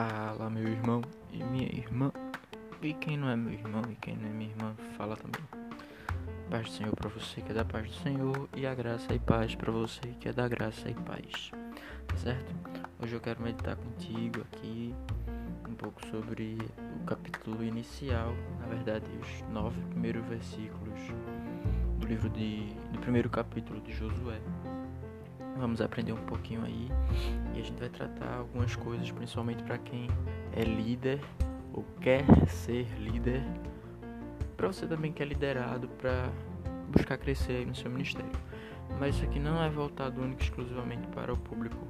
Fala, meu irmão e minha irmã. E quem não é meu irmão e quem não é minha irmã, fala também. Paz do Senhor para você que é da paz do Senhor e a graça e paz para você que é da graça e paz. Tá certo? Hoje eu quero meditar contigo aqui um pouco sobre o capítulo inicial, na verdade, os nove primeiros versículos do livro de, do primeiro capítulo de Josué. Vamos aprender um pouquinho aí e a gente vai tratar algumas coisas, principalmente para quem é líder ou quer ser líder, para você também que é liderado para buscar crescer aí no seu ministério. Mas isso aqui não é voltado único exclusivamente para o público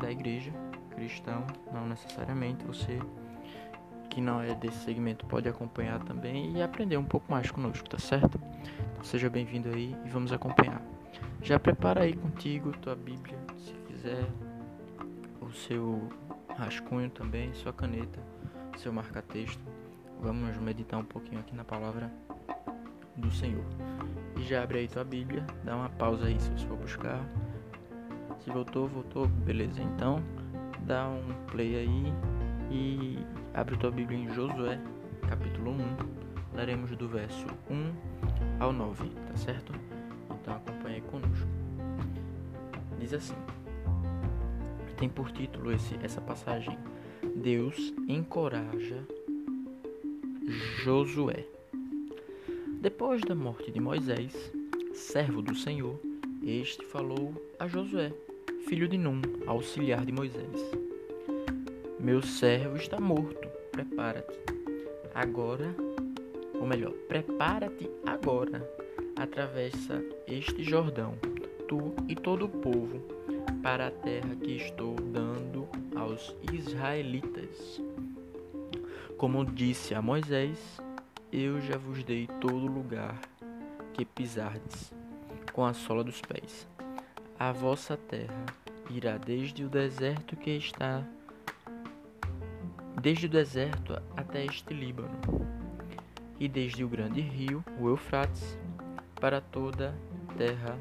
da igreja cristão, não necessariamente. Você que não é desse segmento pode acompanhar também e aprender um pouco mais conosco, tá certo? Então seja bem-vindo aí e vamos acompanhar. Já prepara aí contigo tua Bíblia, se quiser, o seu rascunho também, sua caneta, seu marca-texto. Vamos meditar um pouquinho aqui na palavra do Senhor. E já abre aí tua Bíblia, dá uma pausa aí se você for buscar. Se voltou, voltou, beleza. Então, dá um play aí e abre tua Bíblia em Josué, capítulo 1. Leremos do verso 1 ao 9, tá certo? Diz assim: tem por título esse, essa passagem: Deus encoraja Josué. Depois da morte de Moisés, servo do Senhor, este falou a Josué, filho de Num, auxiliar de Moisés: Meu servo está morto, prepara-te. Agora, ou melhor, prepara-te agora atravessa este Jordão, tu e todo o povo, para a terra que estou dando aos israelitas. Como disse a Moisés, eu já vos dei todo lugar que pisardes, com a sola dos pés. A vossa terra irá desde o deserto que está desde o deserto até este Líbano, e desde o grande rio, o Eufrates, para toda a terra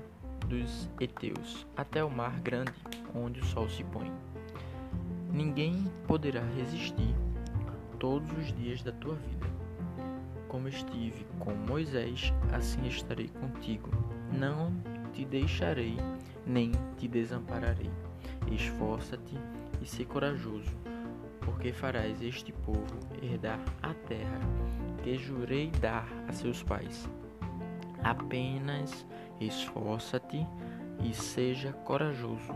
dos heteus, até o mar grande, onde o sol se põe. Ninguém poderá resistir todos os dias da tua vida. Como estive com Moisés, assim estarei contigo. Não te deixarei, nem te desampararei. Esforça-te e se corajoso, porque farás este povo herdar a terra que jurei dar a seus pais Apenas esforça-te e seja corajoso,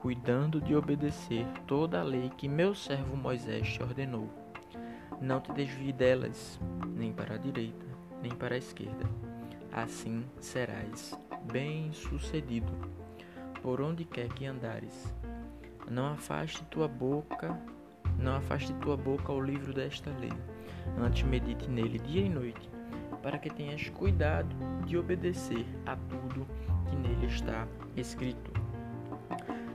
cuidando de obedecer toda a lei que meu servo Moisés te ordenou. Não te desvie delas, nem para a direita, nem para a esquerda. Assim serás bem-sucedido por onde quer que andares. Não afaste tua boca, não afaste tua boca ao livro desta lei. Antes medite nele dia e noite para que tenhas cuidado de obedecer a tudo que nele está escrito.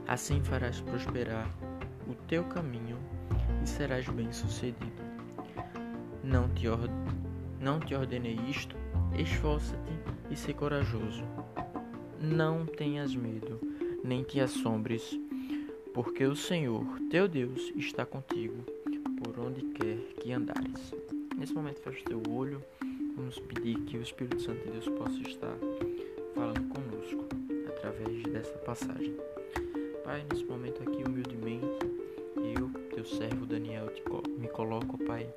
Assim farás prosperar o teu caminho e serás bem-sucedido. Não te, não te ordenei isto? Esforça-te e se corajoso. Não tenhas medo, nem te assombres, porque o Senhor, teu Deus, está contigo por onde quer que andares. Nesse momento, feche teu olho. Vamos pedir que o Espírito Santo de Deus possa estar falando conosco através dessa passagem. Pai, nesse momento aqui, humildemente, eu, teu servo Daniel, te, me coloco, Pai,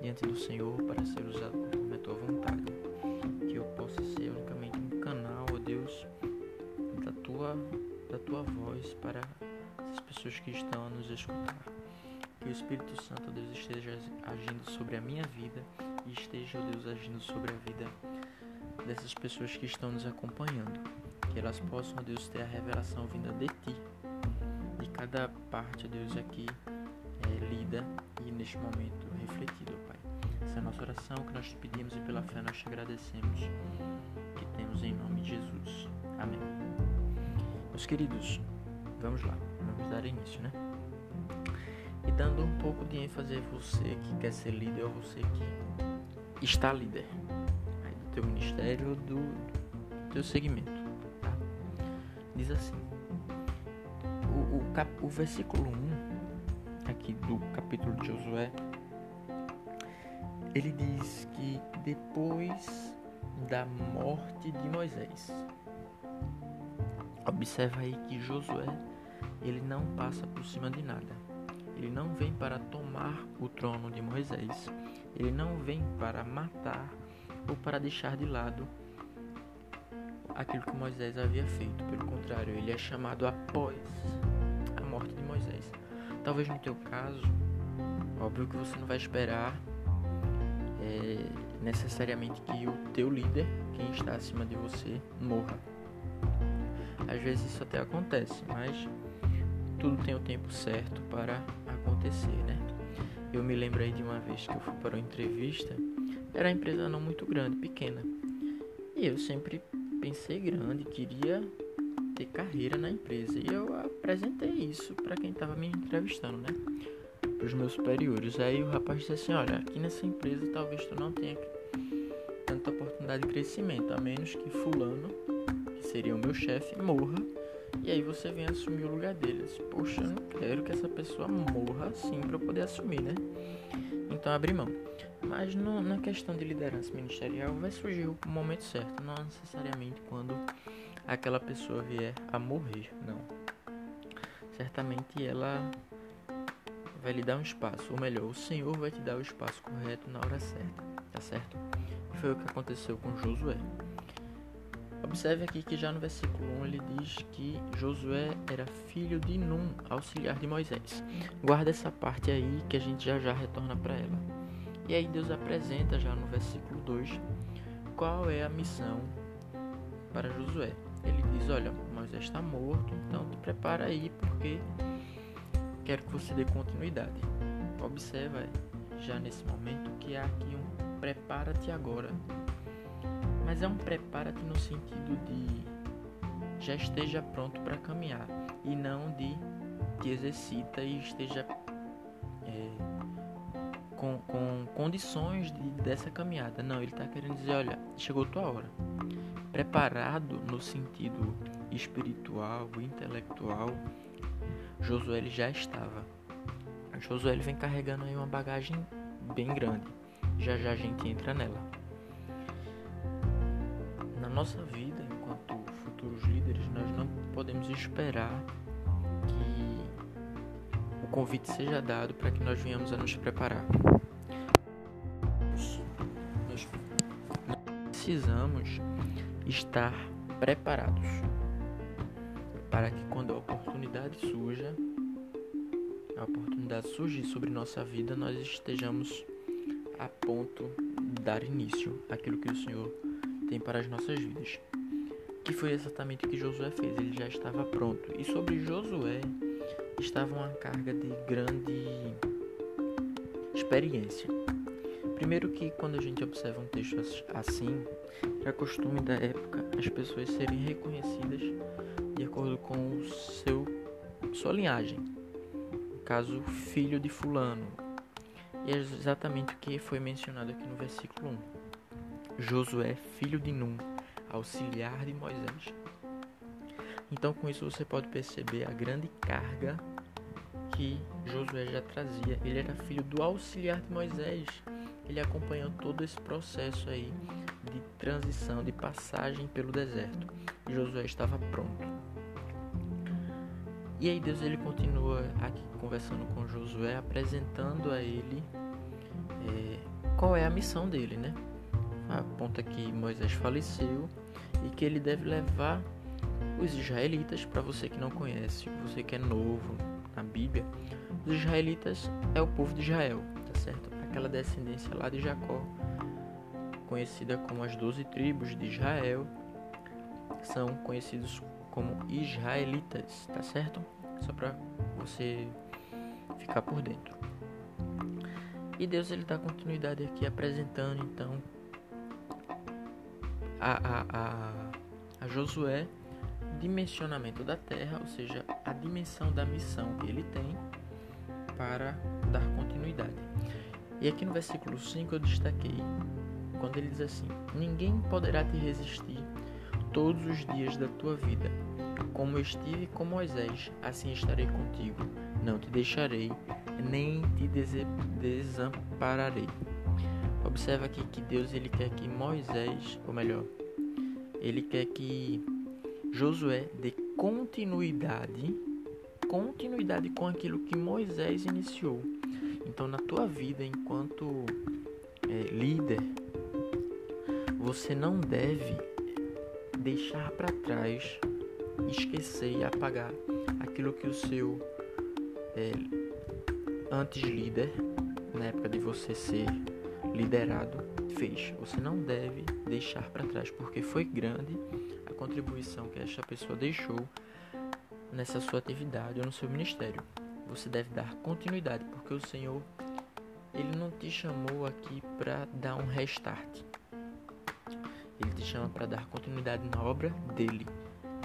diante do Senhor para ser usado conforme a tua vontade. Que eu possa ser unicamente um canal, ó Deus, da tua, da tua voz para as pessoas que estão a nos escutar. Que o Espírito Santo, Deus, esteja agindo sobre a minha vida esteja, Deus, agindo sobre a vida dessas pessoas que estão nos acompanhando. Que elas possam, Deus, ter a revelação vinda de Ti. E cada parte, Deus, aqui é lida e neste momento refletida, Pai. Essa é a nossa oração que nós te pedimos e pela fé nós te agradecemos. Que temos em nome de Jesus. Amém. Meus queridos, vamos lá. Vamos dar início, né? E dando um pouco de ênfase a você que quer ser líder ou você que está líder aí do teu ministério, do, teu segmento. Tá? Diz assim: o, o, cap, o versículo 1 aqui do capítulo de Josué, ele diz que depois da morte de Moisés, observa aí que Josué ele não passa por cima de nada. Ele não vem para tomar o trono de Moisés. Ele não vem para matar ou para deixar de lado aquilo que Moisés havia feito. Pelo contrário, ele é chamado após a morte de Moisés. Talvez no teu caso, óbvio que você não vai esperar é, necessariamente que o teu líder, quem está acima de você, morra. Às vezes isso até acontece, mas tudo tem o tempo certo para acontecer, né? Eu me lembrei de uma vez que eu fui para uma entrevista, era uma empresa não muito grande, pequena. E eu sempre pensei grande, queria ter carreira na empresa. E eu apresentei isso para quem estava me entrevistando, né? Para os meus superiores. Aí o rapaz disse assim: Olha, aqui nessa empresa talvez tu não tenha tanta oportunidade de crescimento, a menos que Fulano, que seria o meu chefe, morra. E aí você vem assumir o lugar dele. Eu disse, Poxa, eu não quero que essa pessoa morra assim para eu poder assumir, né? Então abri mão. Mas no, na questão de liderança ministerial vai surgir o momento certo, não necessariamente quando aquela pessoa vier a morrer, não. Certamente ela vai lhe dar um espaço, ou melhor, o Senhor vai te dar o espaço correto na hora certa, tá certo? Foi o que aconteceu com Josué. Observe aqui que já no versículo 1 ele diz que Josué era filho de Num, auxiliar de Moisés. Guarda essa parte aí que a gente já já retorna para ela. E aí Deus apresenta já no versículo 2 qual é a missão para Josué ele diz: Olha, Moisés está morto, então te prepara aí porque quero que você dê continuidade. Observa já nesse momento que há aqui um prepara-te agora. Mas é um prepara-te no sentido de já esteja pronto para caminhar e não de te exercita e esteja é, com, com condições de, dessa caminhada. Não, ele está querendo dizer: olha, chegou tua hora preparado no sentido espiritual, intelectual, Josué já estava. Josué vem carregando aí uma bagagem bem grande. Já já a gente entra nela. Na nossa vida, enquanto futuros líderes, nós não podemos esperar que o convite seja dado para que nós venhamos a nos preparar. Nós precisamos estar preparados para que quando a oportunidade surja, a oportunidade surgir sobre nossa vida, nós estejamos a ponto de dar início àquilo que o Senhor tem para as nossas vidas. Que foi exatamente o que Josué fez, ele já estava pronto. E sobre Josué estava uma carga de grande experiência. Primeiro que quando a gente observa um texto assim, é costume da época as pessoas serem reconhecidas de acordo com o seu sua linhagem. No caso, filho de fulano. E é exatamente o que foi mencionado aqui no versículo 1. Josué, filho de Num, auxiliar de Moisés. Então, com isso você pode perceber a grande carga que Josué já trazia. Ele era filho do auxiliar de Moisés ele acompanhou todo esse processo aí de transição, de passagem pelo deserto. Josué estava pronto. E aí Deus ele continua aqui conversando com Josué, apresentando a ele é, qual é a missão dele, né? Aponta que Moisés faleceu e que ele deve levar os israelitas, para você que não conhece, você que é novo na Bíblia, os israelitas é o povo de Israel, tá certo? aquela descendência lá de Jacó, conhecida como as doze tribos de Israel, são conhecidos como israelitas, tá certo? Só para você ficar por dentro. E Deus ele dá continuidade aqui apresentando então a, a, a, a Josué dimensionamento da terra, ou seja, a dimensão da missão que ele tem para dar continuidade. E aqui no versículo 5 eu destaquei, quando ele diz assim: Ninguém poderá te resistir todos os dias da tua vida. Como estive com Moisés, assim estarei contigo. Não te deixarei nem te desampararei. Observa aqui que Deus ele quer que Moisés, ou melhor, ele quer que Josué dê continuidade, continuidade com aquilo que Moisés iniciou. Então, na tua vida, enquanto é, líder, você não deve deixar para trás, esquecer e apagar aquilo que o seu é, antes líder, na época de você ser liderado, fez. Você não deve deixar para trás, porque foi grande a contribuição que esta pessoa deixou nessa sua atividade ou no seu ministério. Você deve dar continuidade, porque o Senhor ele não te chamou aqui para dar um restart. Ele te chama para dar continuidade na obra dele.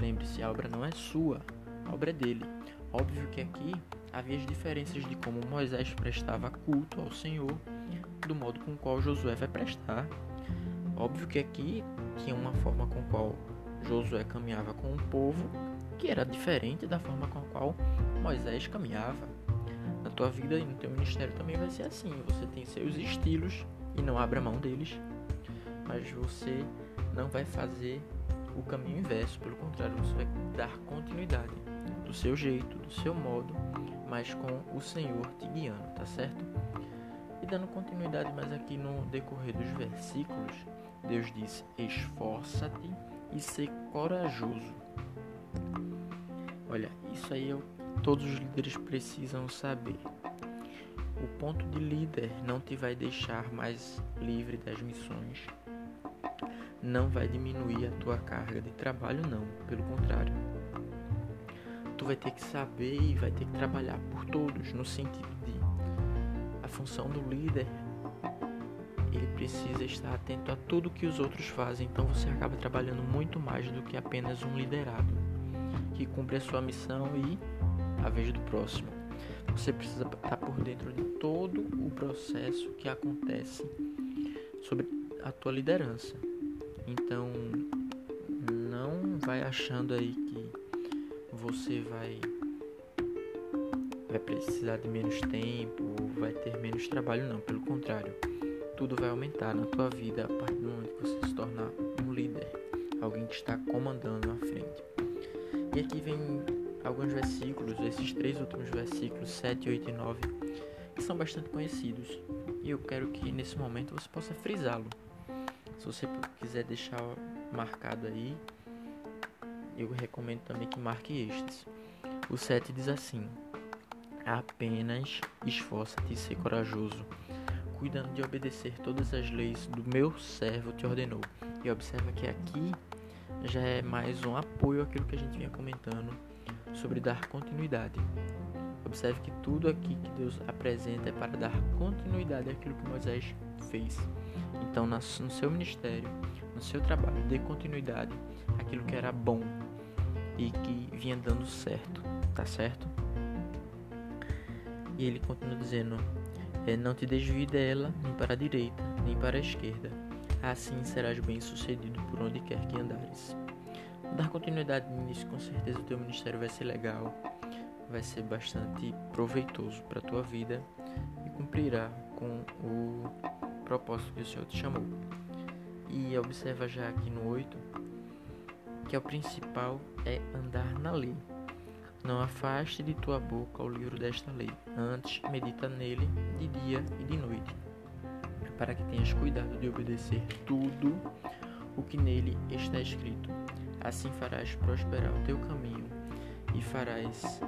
Lembre-se, a obra não é sua, a obra é dele. Óbvio que aqui havia as diferenças de como Moisés prestava culto ao Senhor, do modo com o qual Josué vai prestar. Óbvio que aqui tinha uma forma com a qual Josué caminhava com o povo, que era diferente da forma com a qual Moisés caminhava. Na tua vida e no teu ministério também vai ser assim. Você tem seus estilos e não abra mão deles, mas você não vai fazer o caminho inverso, pelo contrário, você vai dar continuidade do seu jeito, do seu modo, mas com o Senhor te guiando, tá certo? Dando continuidade mais aqui no decorrer dos versículos, Deus diz: esforça-te e ser corajoso. Olha, isso aí é o todos os líderes precisam saber. O ponto de líder não te vai deixar mais livre das missões, não vai diminuir a tua carga de trabalho, não, pelo contrário. Tu vai ter que saber e vai ter que trabalhar por todos, no sentido função do líder ele precisa estar atento a tudo que os outros fazem, então você acaba trabalhando muito mais do que apenas um liderado que cumpre a sua missão e a vez do próximo. Você precisa estar por dentro de todo o processo que acontece sobre a tua liderança. Então, não vai achando aí que você vai vai precisar de menos tempo, vai ter menos trabalho, não, pelo contrário. Tudo vai aumentar na tua vida a partir do momento que você se tornar um líder, alguém que está comandando à frente. E aqui vem alguns versículos, esses três últimos versículos, 7, 8 e 9, que são bastante conhecidos. E eu quero que nesse momento você possa frisá-lo. Se você quiser deixar marcado aí, eu recomendo também que marque estes. O 7 diz assim: Apenas esforça-te e ser corajoso, cuidando de obedecer todas as leis do meu servo te ordenou. E observa que aqui já é mais um apoio àquilo que a gente vinha comentando sobre dar continuidade. Observe que tudo aqui que Deus apresenta é para dar continuidade àquilo que Moisés fez. Então, no seu ministério, no seu trabalho, dê continuidade àquilo que era bom e que vinha dando certo, tá certo? E ele continua dizendo: é, Não te desvie dela, nem para a direita, nem para a esquerda. Assim serás bem-sucedido por onde quer que andares. Dar continuidade nisso, com certeza o teu ministério vai ser legal, vai ser bastante proveitoso para a tua vida e cumprirá com o propósito que o Senhor te chamou. E observa já aqui no 8 que o principal é andar na lei. Não afaste de tua boca o livro desta lei, antes medita nele de dia e de noite, para que tenhas cuidado de obedecer tudo o que nele está escrito. Assim farás prosperar o teu caminho e farás,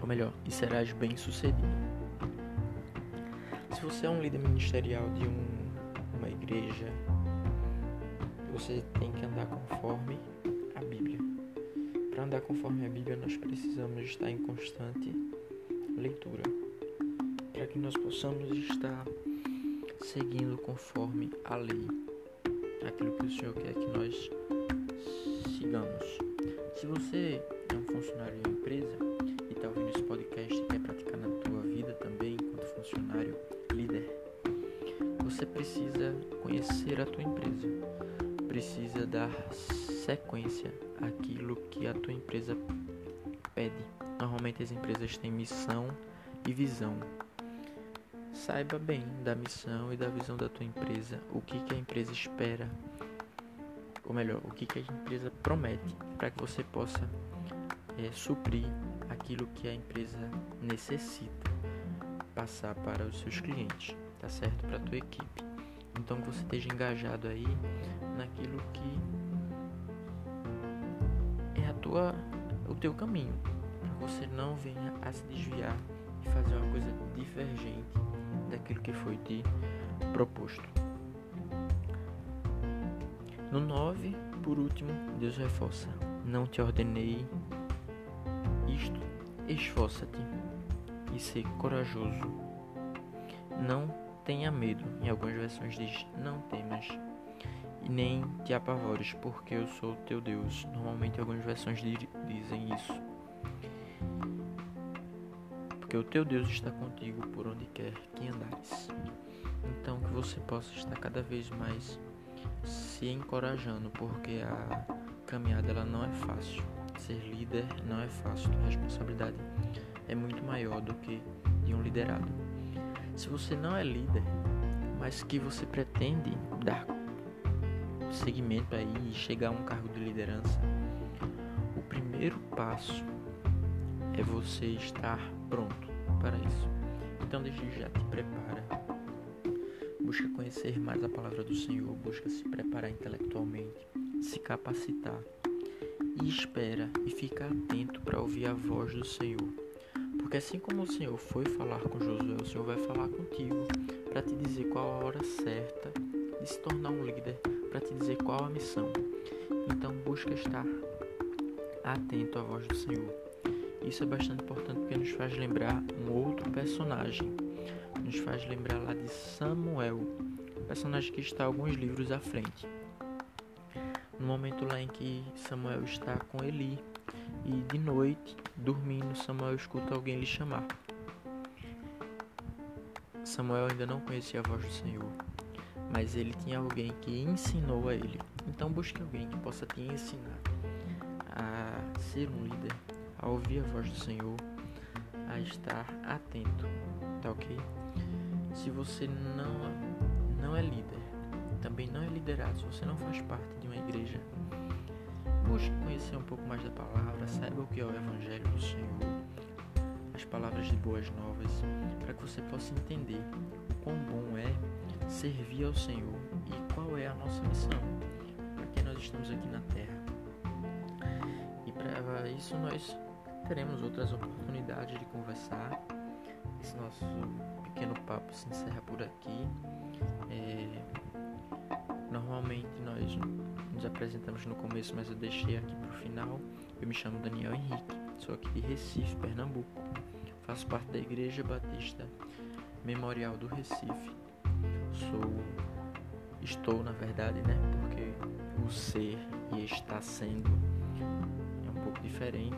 ou melhor, e serás bem-sucedido. Se você é um líder ministerial de um, uma igreja, você tem que andar conforme a Bíblia. Para andar conforme a Bíblia, nós precisamos estar em constante leitura, para que nós possamos estar seguindo conforme a lei, aquilo que o Senhor quer que nós sigamos. Se você é um funcionário de uma empresa e está ouvindo esse podcast e quer praticar na tua vida também enquanto funcionário, líder, você precisa conhecer a tua empresa, precisa dar sequência àquilo que a tua empresa pede. Normalmente as empresas têm missão e visão. Saiba bem da missão e da visão da tua empresa, o que, que a empresa espera, ou melhor, o que, que a empresa promete para que você possa é, suprir aquilo que a empresa necessita passar para os seus clientes, tá certo? Para a tua equipe. Então que você esteja engajado aí naquilo que é a tua, o teu caminho, para você não venha a se desviar e fazer uma coisa divergente daquilo que foi te proposto. No 9, por último, Deus reforça: Não te ordenei isto, esforça-te e ser corajoso. Não tenha medo. Em algumas versões diz: Não temas. E nem te apavores, porque eu sou teu Deus. Normalmente algumas versões dizem isso. Porque o teu Deus está contigo por onde quer que andares. Então que você possa estar cada vez mais se encorajando, porque a caminhada ela não é fácil. Ser líder não é fácil, a responsabilidade é muito maior do que de um liderado. Se você não é líder, mas que você pretende dar seguimento aí e chegar a um cargo de liderança, o primeiro passo é você estar pronto para isso. Então desde já te prepara. Busca conhecer mais a palavra do Senhor, busca se preparar intelectualmente, se capacitar e espera e fica atento para ouvir a voz do Senhor. Porque assim como o Senhor foi falar com Josué, o Senhor vai falar contigo para te dizer qual a hora certa de se tornar um líder, para te dizer qual a missão. Então busca estar atento à voz do Senhor. Isso é bastante importante porque nos faz lembrar um outro personagem. Nos faz lembrar lá de Samuel, personagem que está alguns livros à frente no momento lá em que Samuel está com Eli e de noite, dormindo, Samuel escuta alguém lhe chamar. Samuel ainda não conhecia a voz do Senhor, mas ele tinha alguém que ensinou a ele. Então busque alguém que possa te ensinar a ser um líder, a ouvir a voz do Senhor, a estar atento, tá ok? Se você não, não é líder, também não é liderado, se você não faz parte de uma igreja, busque conhecer um pouco mais da palavra, saiba o que é o Evangelho do Senhor, as palavras de boas novas, para que você possa entender o quão bom é servir ao Senhor e qual é a nossa missão, para que nós estamos aqui na terra. E para isso nós teremos outras oportunidades de conversar. Esse nosso pequeno papo se encerra por aqui. É Normalmente nós nos apresentamos no começo, mas eu deixei aqui para o final. Eu me chamo Daniel Henrique, sou aqui de Recife, Pernambuco. Faço parte da Igreja Batista Memorial do Recife. Sou, estou na verdade, né? Porque o ser e estar sendo é um pouco diferente.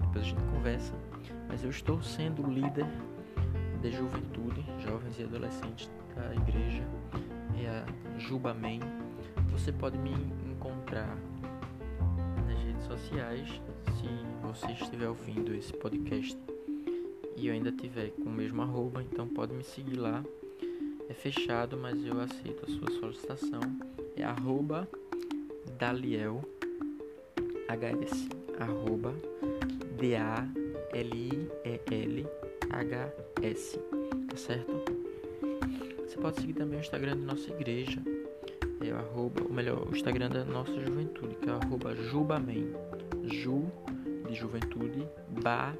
Depois a gente conversa. Mas eu estou sendo líder de juventude, jovens e adolescentes da igreja é a Jubaman. Você pode me encontrar nas redes sociais se você estiver ouvindo esse podcast e eu ainda tiver com o mesmo arroba, então pode me seguir lá. É fechado, mas eu aceito a sua solicitação. É arroba Daliel HS arroba D A L I E L H S tá certo? Você pode seguir também o Instagram da nossa igreja, é o arroba, ou melhor, o Instagram da nossa juventude, que é arroba Jubamen. Ju de juventude, Ba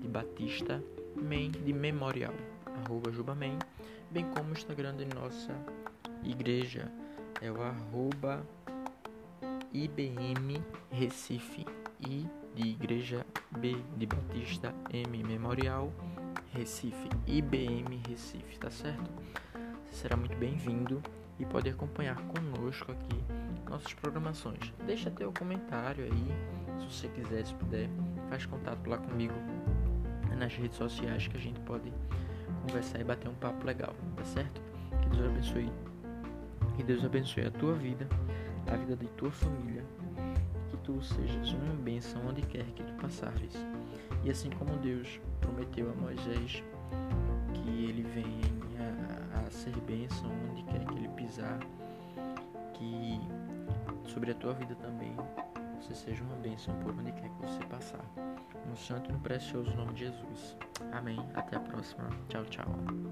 de Batista, Men de memorial, arroba Jubamen, bem como o Instagram da nossa igreja, é o arroba IBM Recife, I de igreja, B de Batista, M memorial, Recife, IBM Recife, tá certo? será muito bem-vindo e pode acompanhar conosco aqui nossas programações. Deixa teu comentário aí, se você quiser, se puder, faz contato lá comigo nas redes sociais que a gente pode conversar e bater um papo legal, tá certo? Que Deus abençoe. Que Deus abençoe a tua vida, a vida de tua família. Que tu sejas uma bênção onde quer que tu passares. E assim como Deus prometeu a Moisés que ele a ser bênção onde quer que ele pisar, que sobre a tua vida também você seja uma bênção por onde quer que você passar. No santo e no precioso nome de Jesus. Amém. Até a próxima. Tchau, tchau.